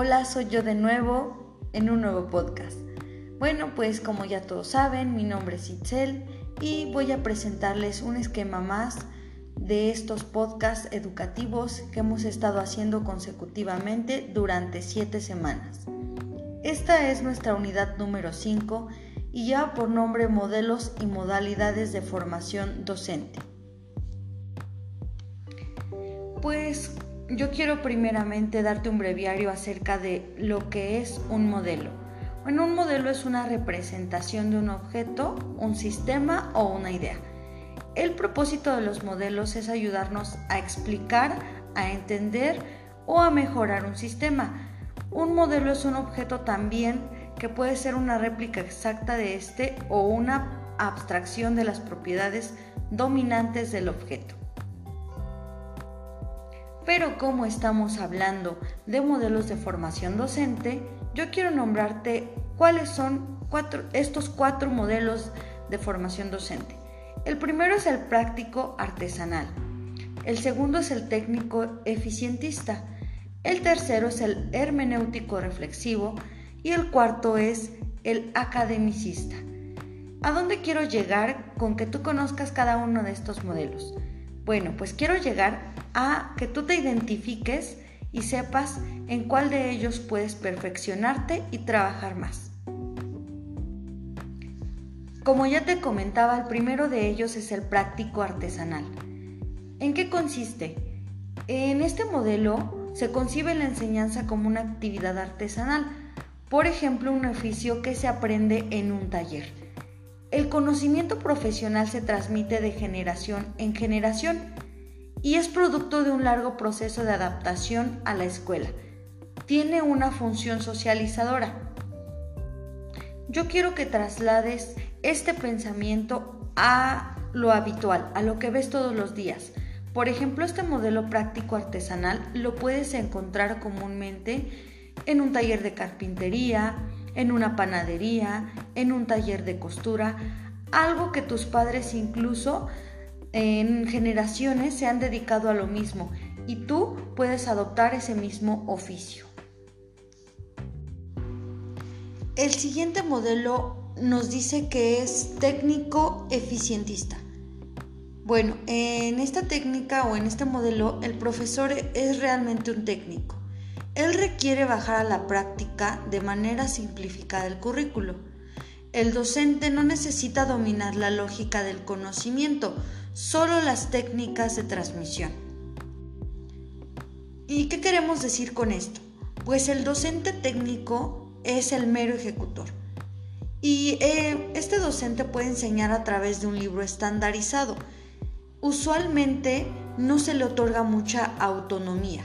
Hola, soy yo de nuevo en un nuevo podcast. Bueno, pues como ya todos saben, mi nombre es Itzel y voy a presentarles un esquema más de estos podcasts educativos que hemos estado haciendo consecutivamente durante siete semanas. Esta es nuestra unidad número 5 y lleva por nombre Modelos y Modalidades de Formación Docente. Pues yo quiero primeramente darte un breviario acerca de lo que es un modelo. Bueno, un modelo es una representación de un objeto, un sistema o una idea. El propósito de los modelos es ayudarnos a explicar, a entender o a mejorar un sistema. Un modelo es un objeto también que puede ser una réplica exacta de este o una abstracción de las propiedades dominantes del objeto. Pero como estamos hablando de modelos de formación docente, yo quiero nombrarte cuáles son estos cuatro modelos de formación docente. El primero es el práctico artesanal. El segundo es el técnico eficientista. El tercero es el hermenéutico reflexivo. Y el cuarto es el academicista. ¿A dónde quiero llegar con que tú conozcas cada uno de estos modelos? Bueno, pues quiero llegar a que tú te identifiques y sepas en cuál de ellos puedes perfeccionarte y trabajar más. Como ya te comentaba, el primero de ellos es el práctico artesanal. ¿En qué consiste? En este modelo se concibe la enseñanza como una actividad artesanal, por ejemplo, un oficio que se aprende en un taller. El conocimiento profesional se transmite de generación en generación y es producto de un largo proceso de adaptación a la escuela. Tiene una función socializadora. Yo quiero que traslades este pensamiento a lo habitual, a lo que ves todos los días. Por ejemplo, este modelo práctico artesanal lo puedes encontrar comúnmente en un taller de carpintería, en una panadería, en un taller de costura, algo que tus padres incluso en generaciones se han dedicado a lo mismo y tú puedes adoptar ese mismo oficio. El siguiente modelo nos dice que es técnico eficientista. Bueno, en esta técnica o en este modelo el profesor es realmente un técnico. Él requiere bajar a la práctica de manera simplificada el currículo. El docente no necesita dominar la lógica del conocimiento, solo las técnicas de transmisión. ¿Y qué queremos decir con esto? Pues el docente técnico es el mero ejecutor. Y eh, este docente puede enseñar a través de un libro estandarizado. Usualmente no se le otorga mucha autonomía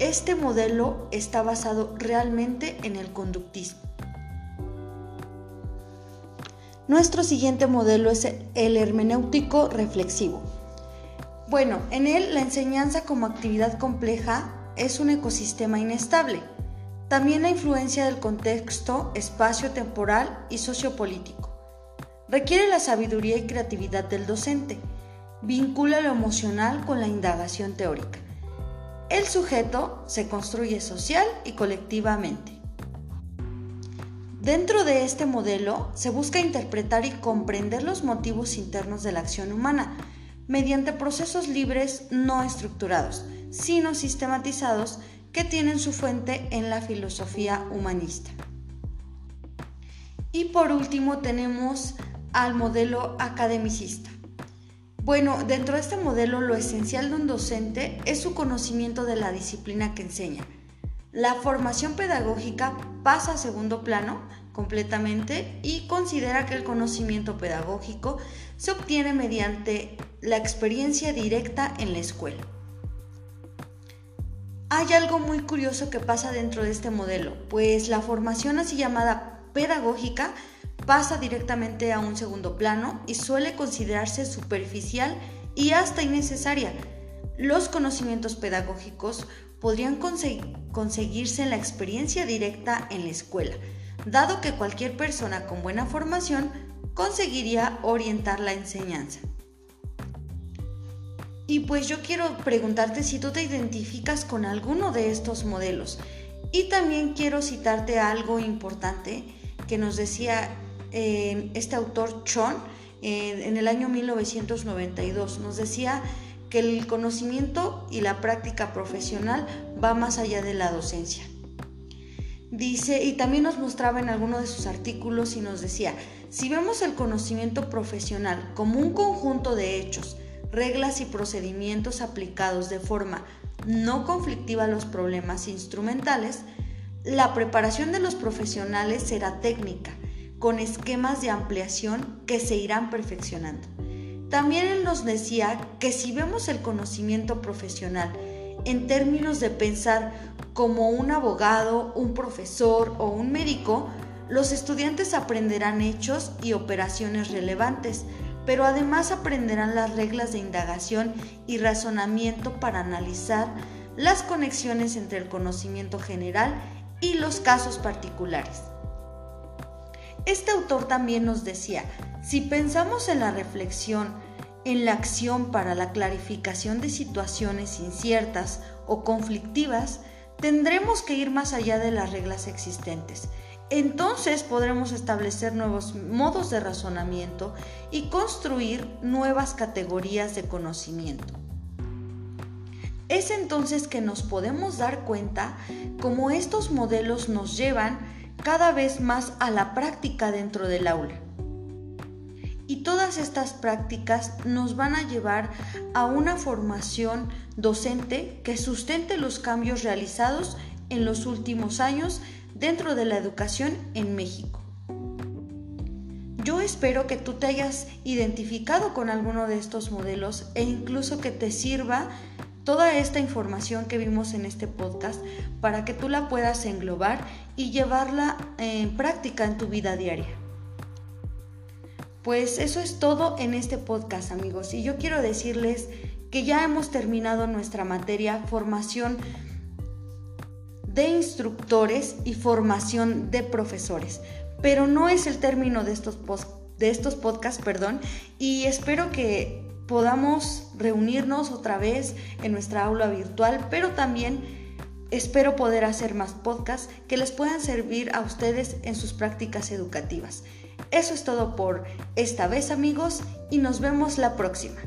este modelo está basado realmente en el conductismo. Nuestro siguiente modelo es el hermenéutico reflexivo. Bueno, en él la enseñanza como actividad compleja es un ecosistema inestable. También la influencia del contexto espacio-temporal y sociopolítico. Requiere la sabiduría y creatividad del docente. Vincula lo emocional con la indagación teórica. El sujeto se construye social y colectivamente. Dentro de este modelo se busca interpretar y comprender los motivos internos de la acción humana mediante procesos libres no estructurados, sino sistematizados que tienen su fuente en la filosofía humanista. Y por último tenemos al modelo academicista. Bueno, dentro de este modelo lo esencial de un docente es su conocimiento de la disciplina que enseña. La formación pedagógica pasa a segundo plano completamente y considera que el conocimiento pedagógico se obtiene mediante la experiencia directa en la escuela. Hay algo muy curioso que pasa dentro de este modelo, pues la formación así llamada pedagógica pasa directamente a un segundo plano y suele considerarse superficial y hasta innecesaria. Los conocimientos pedagógicos podrían conseguirse en la experiencia directa en la escuela, dado que cualquier persona con buena formación conseguiría orientar la enseñanza. Y pues yo quiero preguntarte si tú te identificas con alguno de estos modelos. Y también quiero citarte algo importante que nos decía eh, este autor Chon en el año 1992. Nos decía que el conocimiento y la práctica profesional va más allá de la docencia. Dice, y también nos mostraba en alguno de sus artículos y nos decía, si vemos el conocimiento profesional como un conjunto de hechos, reglas y procedimientos aplicados de forma no conflictiva a los problemas instrumentales, la preparación de los profesionales será técnica, con esquemas de ampliación que se irán perfeccionando. También él nos decía que si vemos el conocimiento profesional en términos de pensar como un abogado, un profesor o un médico, los estudiantes aprenderán hechos y operaciones relevantes, pero además aprenderán las reglas de indagación y razonamiento para analizar las conexiones entre el conocimiento general y los casos particulares. Este autor también nos decía, si pensamos en la reflexión, en la acción para la clarificación de situaciones inciertas o conflictivas, tendremos que ir más allá de las reglas existentes. Entonces podremos establecer nuevos modos de razonamiento y construir nuevas categorías de conocimiento. Es entonces que nos podemos dar cuenta cómo estos modelos nos llevan cada vez más a la práctica dentro del aula. Y todas estas prácticas nos van a llevar a una formación docente que sustente los cambios realizados en los últimos años dentro de la educación en México. Yo espero que tú te hayas identificado con alguno de estos modelos e incluso que te sirva toda esta información que vimos en este podcast para que tú la puedas englobar y llevarla en práctica en tu vida diaria. Pues eso es todo en este podcast amigos y yo quiero decirles que ya hemos terminado nuestra materia formación de instructores y formación de profesores, pero no es el término de estos, de estos podcasts, perdón, y espero que podamos reunirnos otra vez en nuestra aula virtual, pero también espero poder hacer más podcasts que les puedan servir a ustedes en sus prácticas educativas. Eso es todo por esta vez amigos y nos vemos la próxima.